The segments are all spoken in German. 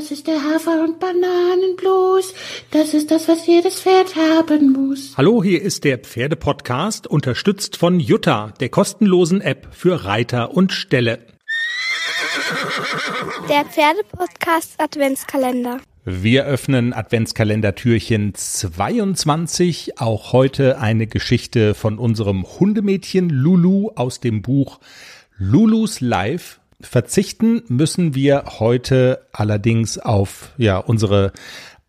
Das ist der Hafer- und Bananenblues. Das ist das, was jedes Pferd haben muss. Hallo, hier ist der Pferdepodcast, unterstützt von Jutta, der kostenlosen App für Reiter und Ställe. Der Pferdepodcast Adventskalender. Wir öffnen Adventskalendertürchen 22. Auch heute eine Geschichte von unserem Hundemädchen Lulu aus dem Buch Lulus Life Verzichten müssen wir heute allerdings auf ja unsere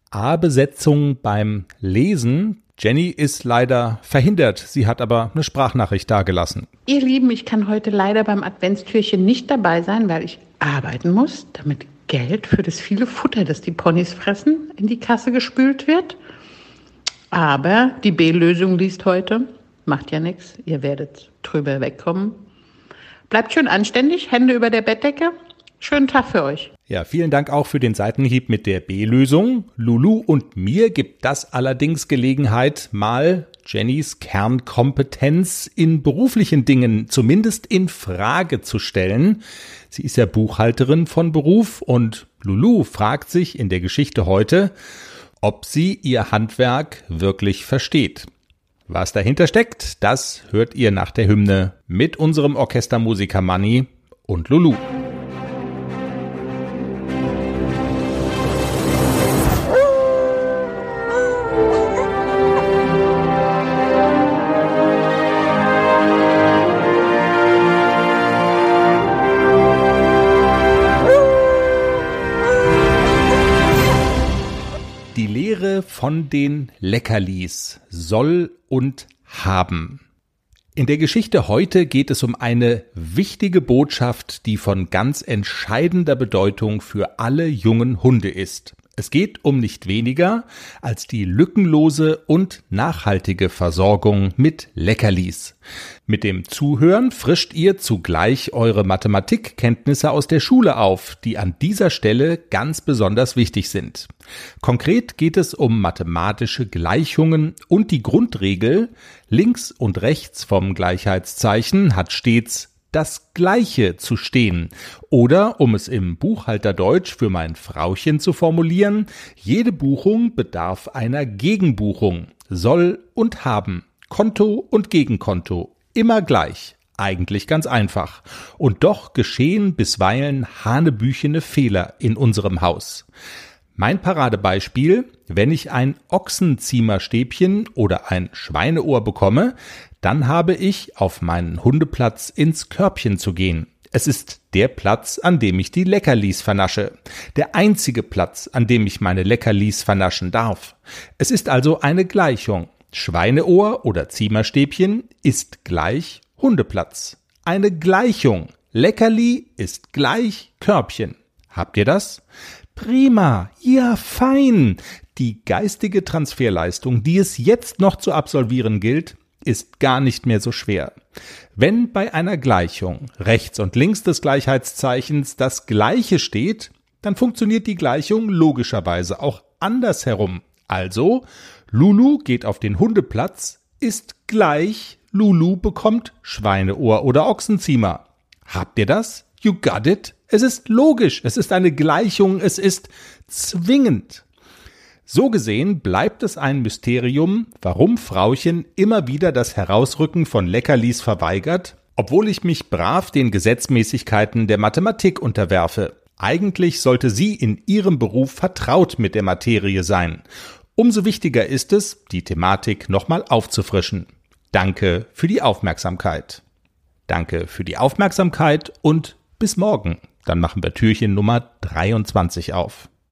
A-Besetzung beim Lesen. Jenny ist leider verhindert. Sie hat aber eine Sprachnachricht dagelassen. Ihr Lieben, ich kann heute leider beim Adventstürchen nicht dabei sein, weil ich arbeiten muss, damit Geld für das viele Futter, das die Ponys fressen, in die Kasse gespült wird. Aber die B-Lösung liest heute. Macht ja nichts. Ihr werdet drüber wegkommen. Bleibt schön anständig, Hände über der Bettdecke. Schönen Tag für euch. Ja, vielen Dank auch für den Seitenhieb mit der B-Lösung. Lulu und mir gibt das allerdings Gelegenheit, mal Jennys Kernkompetenz in beruflichen Dingen zumindest in Frage zu stellen. Sie ist ja Buchhalterin von Beruf und Lulu fragt sich in der Geschichte heute, ob sie ihr Handwerk wirklich versteht. Was dahinter steckt, das hört ihr nach der Hymne mit unserem Orchestermusiker Manny und Lulu. Von den Leckerlis soll und haben. In der Geschichte heute geht es um eine wichtige Botschaft, die von ganz entscheidender Bedeutung für alle jungen Hunde ist. Es geht um nicht weniger als die lückenlose und nachhaltige Versorgung mit Leckerlis. Mit dem Zuhören frischt ihr zugleich eure Mathematikkenntnisse aus der Schule auf, die an dieser Stelle ganz besonders wichtig sind. Konkret geht es um mathematische Gleichungen und die Grundregel, links und rechts vom Gleichheitszeichen hat stets das Gleiche zu stehen. Oder, um es im Buchhalterdeutsch für mein Frauchen zu formulieren, jede Buchung bedarf einer Gegenbuchung. Soll und haben. Konto und Gegenkonto. Immer gleich. Eigentlich ganz einfach. Und doch geschehen bisweilen hanebüchene Fehler in unserem Haus. Mein Paradebeispiel, wenn ich ein Ochsenziemerstäbchen oder ein Schweineohr bekomme, dann habe ich auf meinen Hundeplatz ins Körbchen zu gehen. Es ist der Platz, an dem ich die Leckerlis vernasche. Der einzige Platz, an dem ich meine Leckerlis vernaschen darf. Es ist also eine Gleichung. Schweineohr oder Ziemerstäbchen ist gleich Hundeplatz. Eine Gleichung. Leckerli ist gleich Körbchen. Habt ihr das? Prima. Ja, fein. Die geistige Transferleistung, die es jetzt noch zu absolvieren gilt, ist gar nicht mehr so schwer. Wenn bei einer Gleichung rechts und links des Gleichheitszeichens das Gleiche steht, dann funktioniert die Gleichung logischerweise auch andersherum. Also, Lulu geht auf den Hundeplatz, ist gleich, Lulu bekommt Schweineohr oder Ochsenziemer. Habt ihr das? You got it? Es ist logisch, es ist eine Gleichung, es ist zwingend. So gesehen bleibt es ein Mysterium, warum Frauchen immer wieder das Herausrücken von Leckerlis verweigert, obwohl ich mich brav den Gesetzmäßigkeiten der Mathematik unterwerfe. Eigentlich sollte sie in ihrem Beruf vertraut mit der Materie sein. Umso wichtiger ist es, die Thematik nochmal aufzufrischen. Danke für die Aufmerksamkeit. Danke für die Aufmerksamkeit und bis morgen. Dann machen wir Türchen Nummer 23 auf.